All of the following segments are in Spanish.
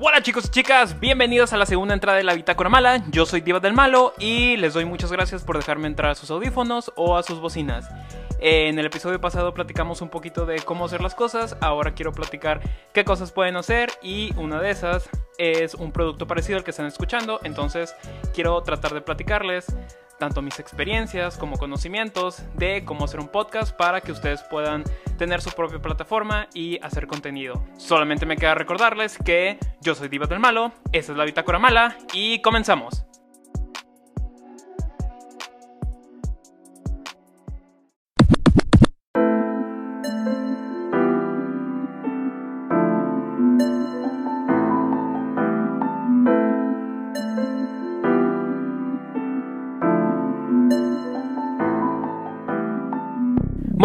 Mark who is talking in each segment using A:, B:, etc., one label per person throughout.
A: Hola chicos y chicas, bienvenidos a la segunda entrada de la Bitácora Mala. Yo soy Diva del Malo y les doy muchas gracias por dejarme entrar a sus audífonos o a sus bocinas. En el episodio pasado platicamos un poquito de cómo hacer las cosas, ahora quiero platicar qué cosas pueden hacer y una de esas es un producto parecido al que están escuchando, entonces quiero tratar de platicarles tanto mis experiencias como conocimientos de cómo hacer un podcast para que ustedes puedan tener su propia plataforma y hacer contenido. Solamente me queda recordarles que yo soy Diva del Malo, esta es la Bitácora Mala y comenzamos.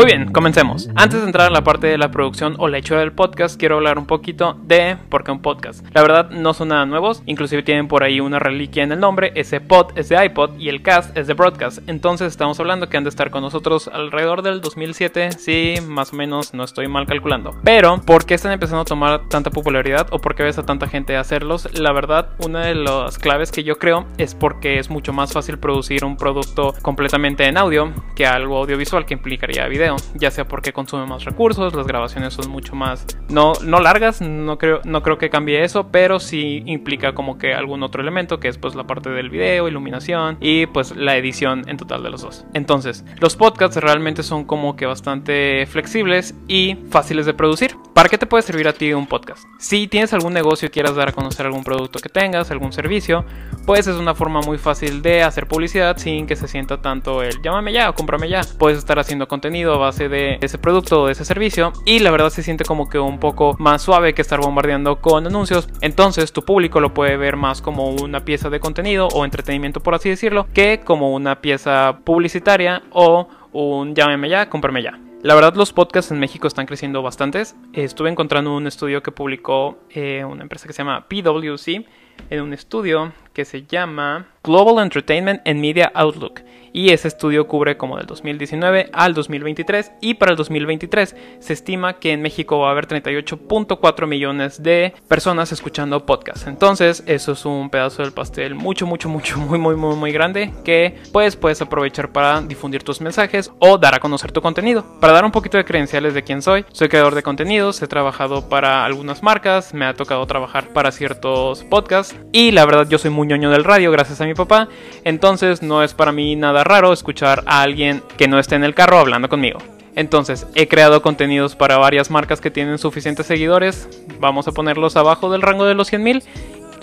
A: Muy bien, comencemos. Antes de entrar a la parte de la producción o la hechura del podcast, quiero hablar un poquito de por qué un podcast. La verdad, no son nada nuevos, inclusive tienen por ahí una reliquia en el nombre. Ese pod es de iPod y el cast es de broadcast. Entonces, estamos hablando que han de estar con nosotros alrededor del 2007, sí, más o menos, no estoy mal calculando. Pero, ¿por qué están empezando a tomar tanta popularidad o por qué ves a tanta gente hacerlos? La verdad, una de las claves que yo creo es porque es mucho más fácil producir un producto completamente en audio que algo audiovisual que implicaría video ya sea porque consume más recursos, las grabaciones son mucho más no, no largas, no creo, no creo que cambie eso, pero sí implica como que algún otro elemento que es pues la parte del video, iluminación y pues la edición en total de los dos. Entonces, los podcasts realmente son como que bastante flexibles y fáciles de producir. ¿Para qué te puede servir a ti un podcast? Si tienes algún negocio y quieras dar a conocer algún producto que tengas, algún servicio, pues es una forma muy fácil de hacer publicidad sin que se sienta tanto el llámame ya o cómprame ya. Puedes estar haciendo contenido base de ese producto o de ese servicio y la verdad se siente como que un poco más suave que estar bombardeando con anuncios. Entonces tu público lo puede ver más como una pieza de contenido o entretenimiento por así decirlo que como una pieza publicitaria o un llámame ya, cómprame ya. La verdad los podcasts en México están creciendo bastantes. Estuve encontrando un estudio que publicó eh, una empresa que se llama PwC en un estudio que se llama Global Entertainment and Media Outlook y ese estudio cubre como del 2019 al 2023 y para el 2023 se estima que en México va a haber 38.4 millones de personas escuchando podcasts. Entonces eso es un pedazo del pastel mucho, mucho, mucho, muy, muy, muy, muy grande que pues puedes aprovechar para difundir tus mensajes o dar a conocer tu contenido. Para dar un poquito de credenciales de quién soy, soy creador de contenidos, he trabajado para algunas marcas, me ha tocado trabajar para ciertos podcasts y la verdad yo soy muy ñoño del radio gracias a mi papá, entonces no es para mí nada raro escuchar a alguien que no esté en el carro hablando conmigo. Entonces, he creado contenidos para varias marcas que tienen suficientes seguidores. Vamos a ponerlos abajo del rango de los 100.000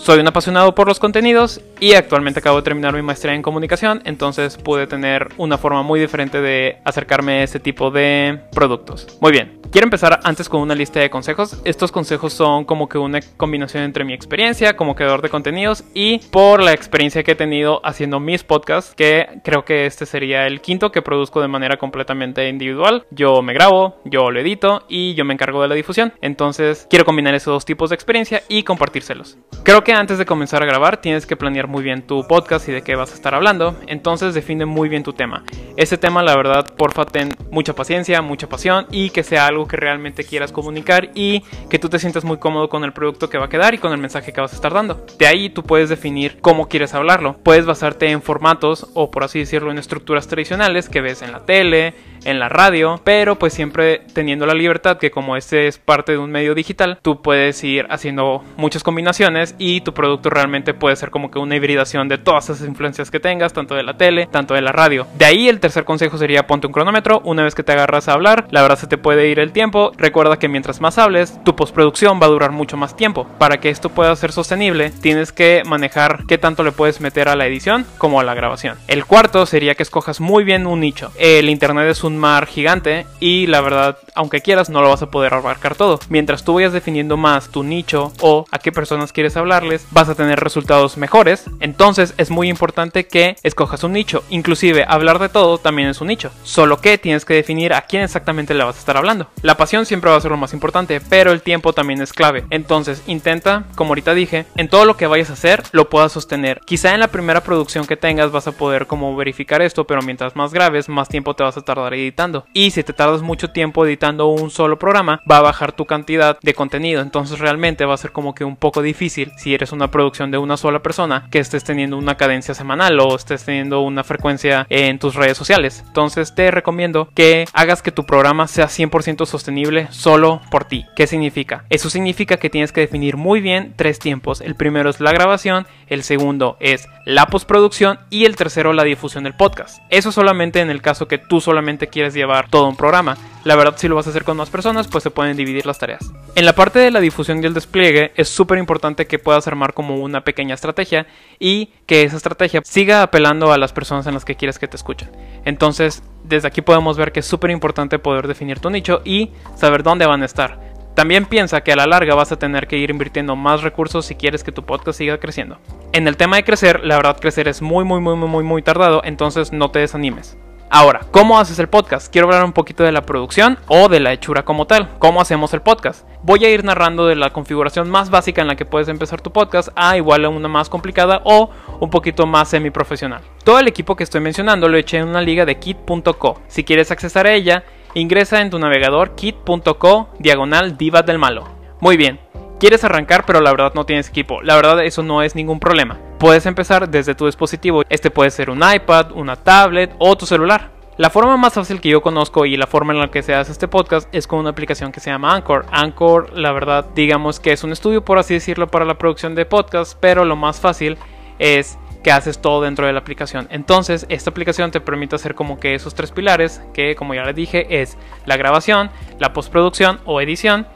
A: soy un apasionado por los contenidos y actualmente acabo de terminar mi maestría en comunicación, entonces pude tener una forma muy diferente de acercarme a ese tipo de productos. Muy bien, quiero empezar antes con una lista de consejos. Estos consejos son como que una combinación entre mi experiencia como creador de contenidos y por la experiencia que he tenido haciendo mis podcasts, que creo que este sería el quinto que produzco de manera completamente individual. Yo me grabo, yo lo edito y yo me encargo de la difusión. Entonces quiero combinar esos dos tipos de experiencia y compartírselos. Creo que antes de comenzar a grabar tienes que planear muy bien tu podcast y de qué vas a estar hablando, entonces define muy bien tu tema. Ese tema, la verdad, porfa, ten mucha paciencia, mucha pasión y que sea algo que realmente quieras comunicar y que tú te sientas muy cómodo con el producto que va a quedar y con el mensaje que vas a estar dando. De ahí tú puedes definir cómo quieres hablarlo. Puedes basarte en formatos o por así decirlo en estructuras tradicionales que ves en la tele, en la radio, pero pues siempre teniendo la libertad que como este es parte de un medio digital, tú puedes ir haciendo muchas combinaciones y tu producto realmente puede ser como que una hibridación de todas esas influencias que tengas, tanto de la tele, tanto de la radio. De ahí el tercer consejo sería ponte un cronómetro, una vez que te agarras a hablar, la verdad se te puede ir el tiempo, recuerda que mientras más hables, tu postproducción va a durar mucho más tiempo. Para que esto pueda ser sostenible, tienes que manejar qué tanto le puedes meter a la edición como a la grabación. El cuarto sería que escojas muy bien un nicho. El internet es un mar gigante y la verdad, aunque quieras, no lo vas a poder abarcar todo. Mientras tú vayas definiendo más tu nicho o a qué personas quieres hablarles, vas a tener resultados mejores. Entonces es muy importante que escojas un nicho. Inclusive hablar de todo también es un nicho. Solo que tienes que definir a quién exactamente le vas a estar hablando. La pasión siempre va a ser lo más importante, pero el tiempo también es clave. Entonces intenta, como ahorita dije, en todo lo que vayas a hacer lo puedas sostener. Quizá en la primera producción que tengas vas a poder como verificar esto, pero mientras más graves, más tiempo te vas a tardar editando. Y si te tardas mucho tiempo editando un solo programa, va a bajar tu cantidad de contenido. Entonces realmente va a ser como que un poco difícil si eres una producción de una sola persona que estés teniendo una cadencia semanal o estés teniendo una frecuencia en tus redes sociales. Entonces te recomiendo que hagas que tu programa sea 100% sostenible solo por ti. ¿Qué significa? Eso significa que tienes que definir muy bien tres tiempos. El primero es la grabación, el segundo es la postproducción y el tercero la difusión del podcast. Eso solamente en el caso que tú solamente quieres llevar todo un programa. La verdad si lo vas a hacer con más personas pues se pueden dividir las tareas. En la parte de la difusión y el despliegue es súper importante que puedas armar como una pequeña estrategia y que esa estrategia siga apelando a las personas en las que quieres que te escuchen. Entonces desde aquí podemos ver que es súper importante poder definir tu nicho y saber dónde van a estar. También piensa que a la larga vas a tener que ir invirtiendo más recursos si quieres que tu podcast siga creciendo. En el tema de crecer, la verdad crecer es muy muy muy muy muy tardado, entonces no te desanimes. Ahora, ¿cómo haces el podcast? Quiero hablar un poquito de la producción o de la hechura como tal. ¿Cómo hacemos el podcast? Voy a ir narrando de la configuración más básica en la que puedes empezar tu podcast a igual a una más complicada o un poquito más semi-profesional. Todo el equipo que estoy mencionando lo eché en una liga de kit.co. Si quieres accesar a ella, ingresa en tu navegador kit.co diagonal divas del malo. Muy bien, quieres arrancar pero la verdad no tienes equipo. La verdad eso no es ningún problema. Puedes empezar desde tu dispositivo. Este puede ser un iPad, una tablet o tu celular. La forma más fácil que yo conozco y la forma en la que se hace este podcast es con una aplicación que se llama Anchor. Anchor, la verdad, digamos que es un estudio, por así decirlo, para la producción de podcast, pero lo más fácil es que haces todo dentro de la aplicación. Entonces, esta aplicación te permite hacer como que esos tres pilares, que como ya les dije, es la grabación, la postproducción o edición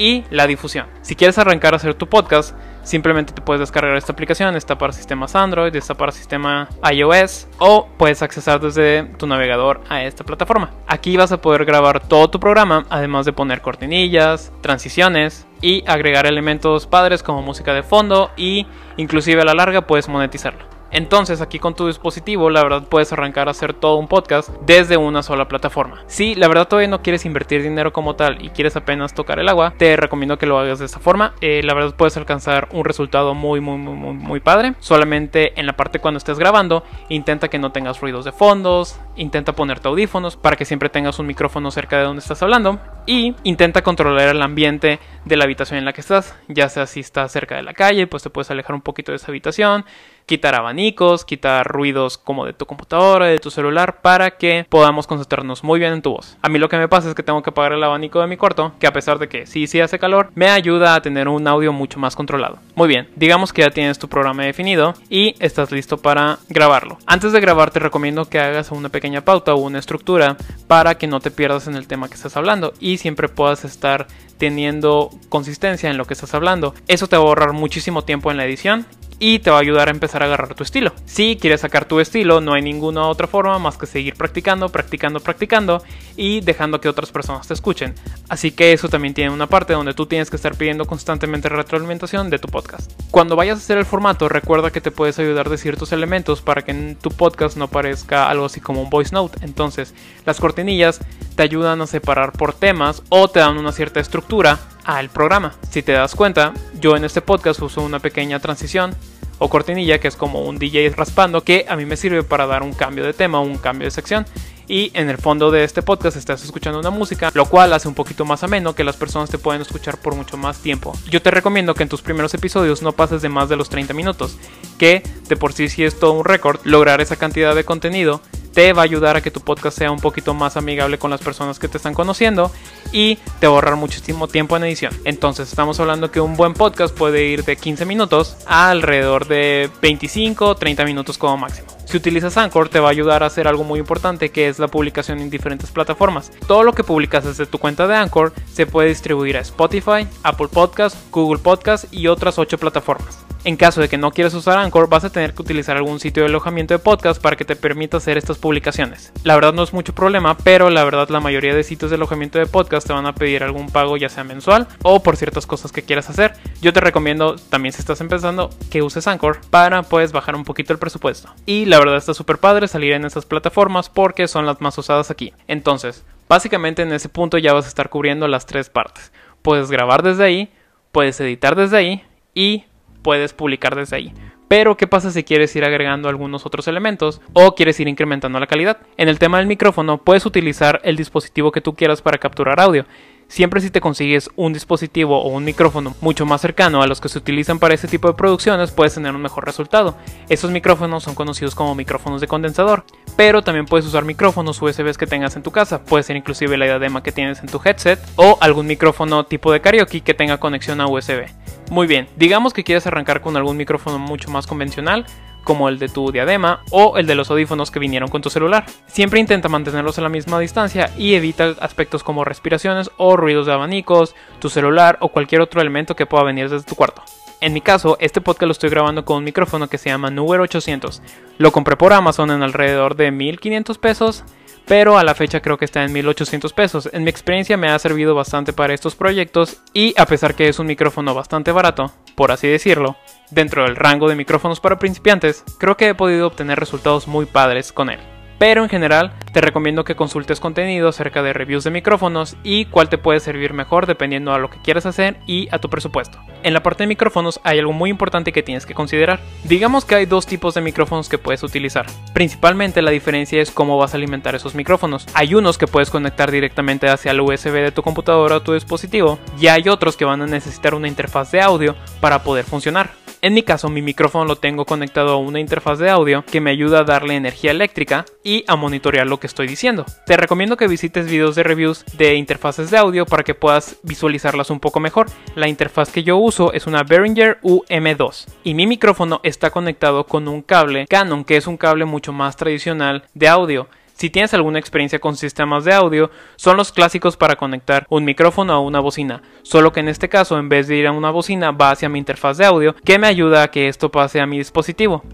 A: y la difusión. Si quieres arrancar a hacer tu podcast, simplemente te puedes descargar esta aplicación, está para sistemas Android, está para sistema iOS o puedes accesar desde tu navegador a esta plataforma. Aquí vas a poder grabar todo tu programa, además de poner cortinillas, transiciones y agregar elementos padres como música de fondo y inclusive a la larga puedes monetizarlo. Entonces aquí con tu dispositivo la verdad puedes arrancar a hacer todo un podcast desde una sola plataforma. Si la verdad todavía no quieres invertir dinero como tal y quieres apenas tocar el agua, te recomiendo que lo hagas de esta forma. Eh, la verdad puedes alcanzar un resultado muy muy muy muy muy padre. Solamente en la parte cuando estés grabando intenta que no tengas ruidos de fondos, intenta ponerte audífonos para que siempre tengas un micrófono cerca de donde estás hablando y intenta controlar el ambiente de la habitación en la que estás, ya sea si estás cerca de la calle, pues te puedes alejar un poquito de esa habitación quitar abanicos, quitar ruidos como de tu computadora, de tu celular, para que podamos concentrarnos muy bien en tu voz. A mí lo que me pasa es que tengo que apagar el abanico de mi cuarto, que a pesar de que sí, sí hace calor, me ayuda a tener un audio mucho más controlado. Muy bien, digamos que ya tienes tu programa definido y estás listo para grabarlo. Antes de grabar te recomiendo que hagas una pequeña pauta o una estructura para que no te pierdas en el tema que estás hablando y siempre puedas estar teniendo consistencia en lo que estás hablando. Eso te va a ahorrar muchísimo tiempo en la edición y te va a ayudar a empezar a agarrar tu estilo. Si quieres sacar tu estilo, no hay ninguna otra forma más que seguir practicando, practicando, practicando y dejando que otras personas te escuchen. Así que eso también tiene una parte donde tú tienes que estar pidiendo constantemente retroalimentación de tu podcast. Cuando vayas a hacer el formato, recuerda que te puedes ayudar de ciertos elementos para que en tu podcast no parezca algo así como un voice note. Entonces, las cortinillas te ayudan a separar por temas o te dan una cierta estructura al programa. Si te das cuenta, yo en este podcast uso una pequeña transición o cortinilla que es como un DJ raspando que a mí me sirve para dar un cambio de tema, un cambio de sección. Y en el fondo de este podcast estás escuchando una música, lo cual hace un poquito más ameno que las personas te pueden escuchar por mucho más tiempo. Yo te recomiendo que en tus primeros episodios no pases de más de los 30 minutos, que de por sí si es todo un récord lograr esa cantidad de contenido te va a ayudar a que tu podcast sea un poquito más amigable con las personas que te están conociendo y te va a ahorrar muchísimo tiempo en edición. Entonces estamos hablando que un buen podcast puede ir de 15 minutos a alrededor de 25 30 minutos como máximo. Si utilizas Anchor te va a ayudar a hacer algo muy importante que es la publicación en diferentes plataformas. Todo lo que publicas desde tu cuenta de Anchor se puede distribuir a Spotify, Apple Podcast, Google Podcast y otras 8 plataformas. En caso de que no quieras usar Anchor, vas a tener que utilizar algún sitio de alojamiento de podcast para que te permita hacer estas publicaciones. La verdad no es mucho problema, pero la verdad la mayoría de sitios de alojamiento de podcast te van a pedir algún pago ya sea mensual o por ciertas cosas que quieras hacer. Yo te recomiendo también si estás empezando que uses Anchor para pues bajar un poquito el presupuesto. Y la verdad está súper padre salir en estas plataformas porque son las más usadas aquí. Entonces, básicamente en ese punto ya vas a estar cubriendo las tres partes. Puedes grabar desde ahí, puedes editar desde ahí y puedes publicar desde ahí. Pero, ¿qué pasa si quieres ir agregando algunos otros elementos o quieres ir incrementando la calidad? En el tema del micrófono, puedes utilizar el dispositivo que tú quieras para capturar audio. Siempre si te consigues un dispositivo o un micrófono mucho más cercano a los que se utilizan para este tipo de producciones, puedes tener un mejor resultado. Estos micrófonos son conocidos como micrófonos de condensador, pero también puedes usar micrófonos USB que tengas en tu casa, puede ser inclusive la diadema que tienes en tu headset o algún micrófono tipo de karaoke que tenga conexión a USB. Muy bien, digamos que quieres arrancar con algún micrófono mucho más convencional, como el de tu diadema o el de los audífonos que vinieron con tu celular. Siempre intenta mantenerlos a la misma distancia y evita aspectos como respiraciones o ruidos de abanicos, tu celular o cualquier otro elemento que pueda venir desde tu cuarto. En mi caso, este podcast lo estoy grabando con un micrófono que se llama Nuber 800. Lo compré por Amazon en alrededor de 1500 pesos pero a la fecha creo que está en 1800 pesos. En mi experiencia me ha servido bastante para estos proyectos y a pesar que es un micrófono bastante barato, por así decirlo, dentro del rango de micrófonos para principiantes, creo que he podido obtener resultados muy padres con él pero en general te recomiendo que consultes contenido acerca de reviews de micrófonos y cuál te puede servir mejor dependiendo a lo que quieras hacer y a tu presupuesto. En la parte de micrófonos hay algo muy importante que tienes que considerar. Digamos que hay dos tipos de micrófonos que puedes utilizar. Principalmente la diferencia es cómo vas a alimentar esos micrófonos. Hay unos que puedes conectar directamente hacia el USB de tu computadora o tu dispositivo y hay otros que van a necesitar una interfaz de audio para poder funcionar. En mi caso, mi micrófono lo tengo conectado a una interfaz de audio que me ayuda a darle energía eléctrica y a monitorear lo que estoy diciendo. Te recomiendo que visites videos de reviews de interfaces de audio para que puedas visualizarlas un poco mejor. La interfaz que yo uso es una Behringer UM2 y mi micrófono está conectado con un cable Canon que es un cable mucho más tradicional de audio. Si tienes alguna experiencia con sistemas de audio, son los clásicos para conectar un micrófono a una bocina, solo que en este caso en vez de ir a una bocina va hacia mi interfaz de audio que me ayuda a que esto pase a mi dispositivo.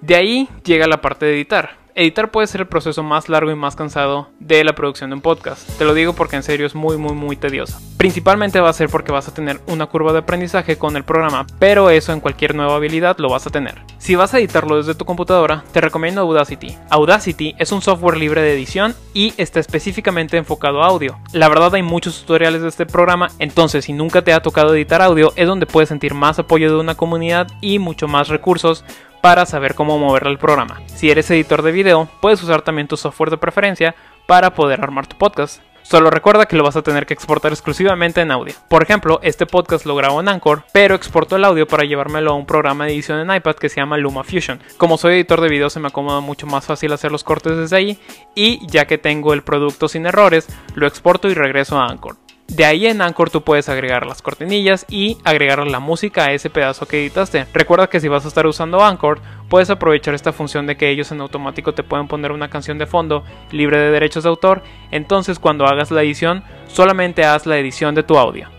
A: De ahí llega la parte de editar. Editar puede ser el proceso más largo y más cansado de la producción de un podcast. Te lo digo porque en serio es muy muy muy tedioso. Principalmente va a ser porque vas a tener una curva de aprendizaje con el programa, pero eso en cualquier nueva habilidad lo vas a tener. Si vas a editarlo desde tu computadora, te recomiendo Audacity. Audacity es un software libre de edición y está específicamente enfocado a audio. La verdad hay muchos tutoriales de este programa, entonces si nunca te ha tocado editar audio es donde puedes sentir más apoyo de una comunidad y mucho más recursos para saber cómo mover el programa. Si eres editor de video, puedes usar también tu software de preferencia para poder armar tu podcast. Solo recuerda que lo vas a tener que exportar exclusivamente en audio. Por ejemplo, este podcast lo grabo en Anchor, pero exporto el audio para llevármelo a un programa de edición en iPad que se llama Luma Fusion. Como soy editor de video se me acomoda mucho más fácil hacer los cortes desde ahí y ya que tengo el producto sin errores, lo exporto y regreso a Anchor. De ahí en Anchor tú puedes agregar las cortinillas y agregar la música a ese pedazo que editaste. Recuerda que si vas a estar usando Anchor, puedes aprovechar esta función de que ellos en automático te pueden poner una canción de fondo libre de derechos de autor. Entonces cuando hagas la edición, solamente haz la edición de tu audio.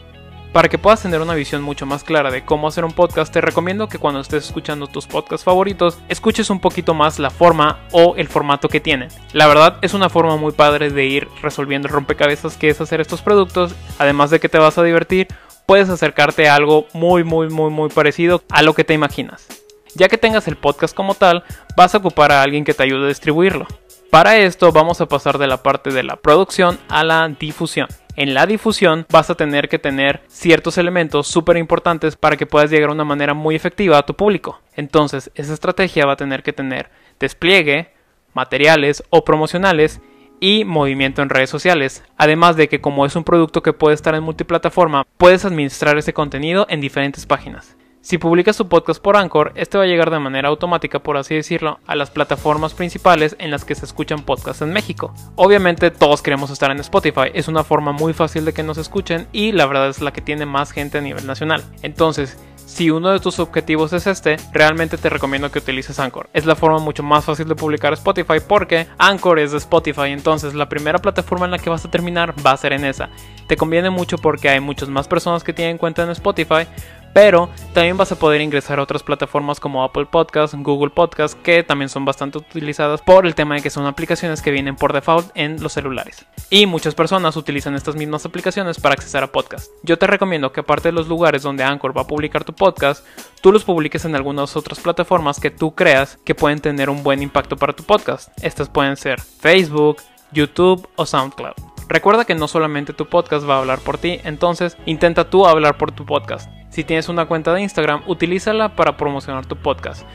A: Para que puedas tener una visión mucho más clara de cómo hacer un podcast, te recomiendo que cuando estés escuchando tus podcasts favoritos, escuches un poquito más la forma o el formato que tienen. La verdad es una forma muy padre de ir resolviendo rompecabezas que es hacer estos productos, además de que te vas a divertir, puedes acercarte a algo muy muy muy muy parecido a lo que te imaginas. Ya que tengas el podcast como tal, vas a ocupar a alguien que te ayude a distribuirlo. Para esto vamos a pasar de la parte de la producción a la difusión en la difusión vas a tener que tener ciertos elementos súper importantes para que puedas llegar de una manera muy efectiva a tu público. Entonces, esa estrategia va a tener que tener despliegue, materiales o promocionales y movimiento en redes sociales. Además de que como es un producto que puede estar en multiplataforma, puedes administrar ese contenido en diferentes páginas. Si publicas tu podcast por Anchor, este va a llegar de manera automática, por así decirlo, a las plataformas principales en las que se escuchan podcasts en México. Obviamente todos queremos estar en Spotify, es una forma muy fácil de que nos escuchen y la verdad es la que tiene más gente a nivel nacional. Entonces, si uno de tus objetivos es este, realmente te recomiendo que utilices Anchor. Es la forma mucho más fácil de publicar Spotify porque Anchor es de Spotify, entonces la primera plataforma en la que vas a terminar va a ser en esa. Te conviene mucho porque hay muchas más personas que tienen cuenta en Spotify, pero también vas a poder ingresar a otras plataformas como Apple Podcasts, Google Podcasts, que también son bastante utilizadas por el tema de que son aplicaciones que vienen por default en los celulares. Y muchas personas utilizan estas mismas aplicaciones para acceder a podcasts. Yo te recomiendo que aparte de los lugares donde Anchor va a publicar tu podcast, tú los publiques en algunas otras plataformas que tú creas que pueden tener un buen impacto para tu podcast. Estas pueden ser Facebook, YouTube o SoundCloud. Recuerda que no solamente tu podcast va a hablar por ti, entonces intenta tú hablar por tu podcast. Si tienes una cuenta de Instagram, utilízala para promocionar tu podcast.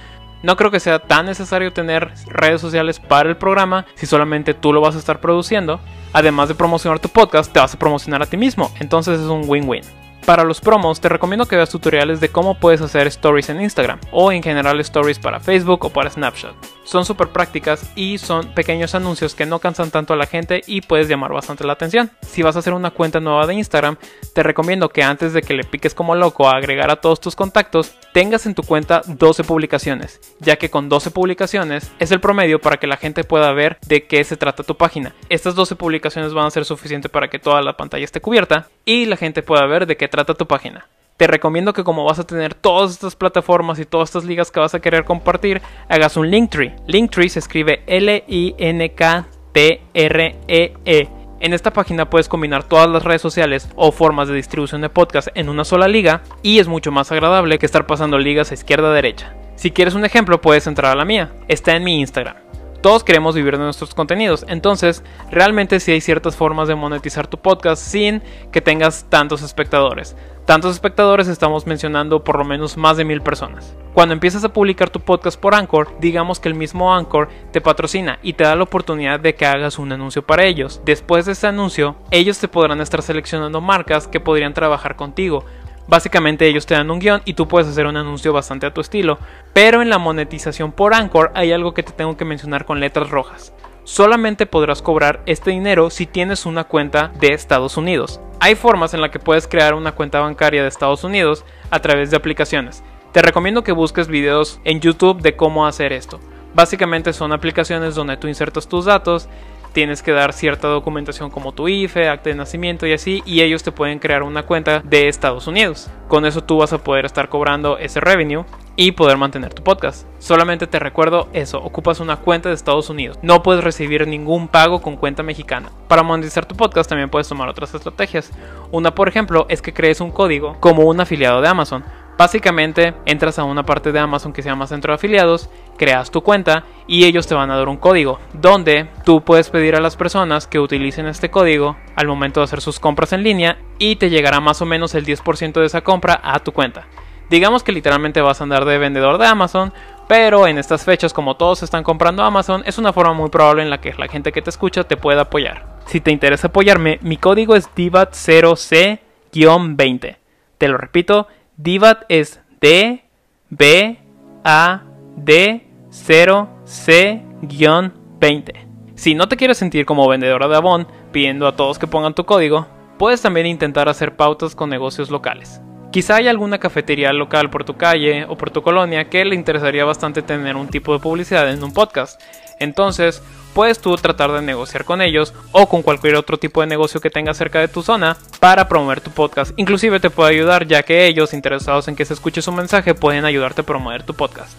A: No creo que sea tan necesario tener redes sociales para el programa si solamente tú lo vas a estar produciendo. Además de promocionar tu podcast, te vas a promocionar a ti mismo, entonces es un win-win. Para los promos te recomiendo que veas tutoriales de cómo puedes hacer stories en Instagram o en general stories para Facebook o para Snapchat. Son súper prácticas y son pequeños anuncios que no cansan tanto a la gente y puedes llamar bastante la atención. Si vas a hacer una cuenta nueva de Instagram, te recomiendo que antes de que le piques como loco a agregar a todos tus contactos, tengas en tu cuenta 12 publicaciones, ya que con 12 publicaciones es el promedio para que la gente pueda ver de qué se trata tu página. Estas 12 publicaciones van a ser suficientes para que toda la pantalla esté cubierta y la gente pueda ver de qué trata tu página te recomiendo que como vas a tener todas estas plataformas y todas estas ligas que vas a querer compartir, hagas un Linktree. Linktree se escribe L-I-N-K-T-R-E-E. e En esta página puedes combinar todas las redes sociales o formas de distribución de podcast en una sola liga y es mucho más agradable que estar pasando ligas a izquierda a derecha. Si quieres un ejemplo puedes entrar a la mía, está en mi Instagram. Todos queremos vivir de nuestros contenidos, entonces realmente sí hay ciertas formas de monetizar tu podcast sin que tengas tantos espectadores. Tantos espectadores estamos mencionando por lo menos más de mil personas. Cuando empiezas a publicar tu podcast por Anchor, digamos que el mismo Anchor te patrocina y te da la oportunidad de que hagas un anuncio para ellos. Después de ese anuncio, ellos te podrán estar seleccionando marcas que podrían trabajar contigo. Básicamente ellos te dan un guion y tú puedes hacer un anuncio bastante a tu estilo. Pero en la monetización por Anchor hay algo que te tengo que mencionar con letras rojas solamente podrás cobrar este dinero si tienes una cuenta de Estados Unidos. Hay formas en las que puedes crear una cuenta bancaria de Estados Unidos a través de aplicaciones. Te recomiendo que busques videos en YouTube de cómo hacer esto. Básicamente son aplicaciones donde tú insertas tus datos, tienes que dar cierta documentación como tu IFE, acta de nacimiento y así, y ellos te pueden crear una cuenta de Estados Unidos. Con eso tú vas a poder estar cobrando ese revenue y poder mantener tu podcast. Solamente te recuerdo eso, ocupas una cuenta de Estados Unidos. No puedes recibir ningún pago con cuenta mexicana. Para monetizar tu podcast también puedes tomar otras estrategias. Una, por ejemplo, es que crees un código como un afiliado de Amazon. Básicamente entras a una parte de Amazon que se llama Centro de Afiliados, creas tu cuenta y ellos te van a dar un código donde tú puedes pedir a las personas que utilicen este código al momento de hacer sus compras en línea y te llegará más o menos el 10% de esa compra a tu cuenta. Digamos que literalmente vas a andar de vendedor de Amazon, pero en estas fechas como todos están comprando Amazon, es una forma muy probable en la que la gente que te escucha te pueda apoyar. Si te interesa apoyarme, mi código es DIVAT0C-20. Te lo repito, DIVAT es D B A D 0 C-20. Si no te quieres sentir como vendedora de Avon pidiendo a todos que pongan tu código, puedes también intentar hacer pautas con negocios locales. Quizá hay alguna cafetería local por tu calle o por tu colonia que le interesaría bastante tener un tipo de publicidad en un podcast. Entonces, puedes tú tratar de negociar con ellos o con cualquier otro tipo de negocio que tengas cerca de tu zona para promover tu podcast. Inclusive te puede ayudar ya que ellos interesados en que se escuche su mensaje pueden ayudarte a promover tu podcast.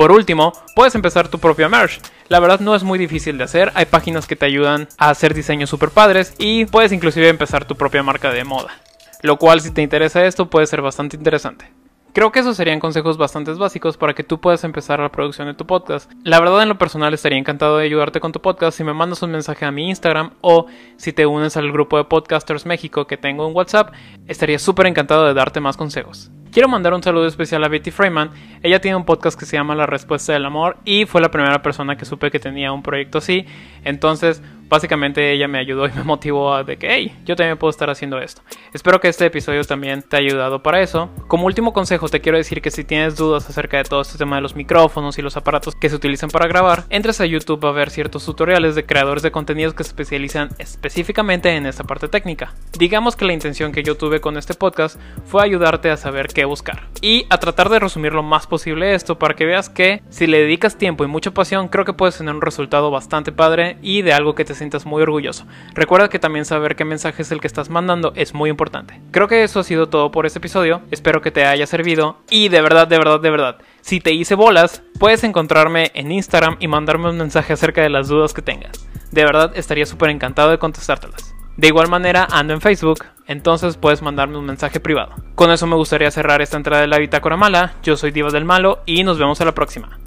A: Por último, puedes empezar tu propia merch. La verdad no es muy difícil de hacer, hay páginas que te ayudan a hacer diseños super padres y puedes inclusive empezar tu propia marca de moda lo cual si te interesa esto puede ser bastante interesante. Creo que esos serían consejos bastante básicos para que tú puedas empezar la producción de tu podcast. La verdad en lo personal estaría encantado de ayudarte con tu podcast si me mandas un mensaje a mi Instagram o si te unes al grupo de Podcasters México que tengo en WhatsApp, estaría súper encantado de darte más consejos. Quiero mandar un saludo especial a Betty Freeman. Ella tiene un podcast que se llama La Respuesta del Amor y fue la primera persona que supe que tenía un proyecto así. Entonces, básicamente ella me ayudó y me motivó a de que, hey, yo también puedo estar haciendo esto. Espero que este episodio también te haya ayudado para eso. Como último consejo, te quiero decir que si tienes dudas acerca de todo este tema de los micrófonos y los aparatos que se utilizan para grabar, entres a YouTube a ver ciertos tutoriales de creadores de contenidos que se especializan específicamente en esta parte técnica. Digamos que la intención que yo tuve con este podcast fue ayudarte a saber qué buscar y a tratar de resumir lo más posible esto para que veas que si le dedicas tiempo y mucha pasión, creo que puedes tener un resultado bastante padre y de algo que te sientas muy orgulloso. Recuerda que también saber qué mensaje es el que estás mandando es muy importante. Creo que eso ha sido todo por este episodio. Espero que te haya servido y de verdad, de verdad, de verdad. Si te hice bolas, puedes encontrarme en Instagram y mandarme un mensaje acerca de las dudas que tengas. De verdad estaría súper encantado de contestártelas. De igual manera ando en Facebook, entonces puedes mandarme un mensaje privado. Con eso me gustaría cerrar esta entrada de la bitácora mala. Yo soy Divas del Malo y nos vemos a la próxima.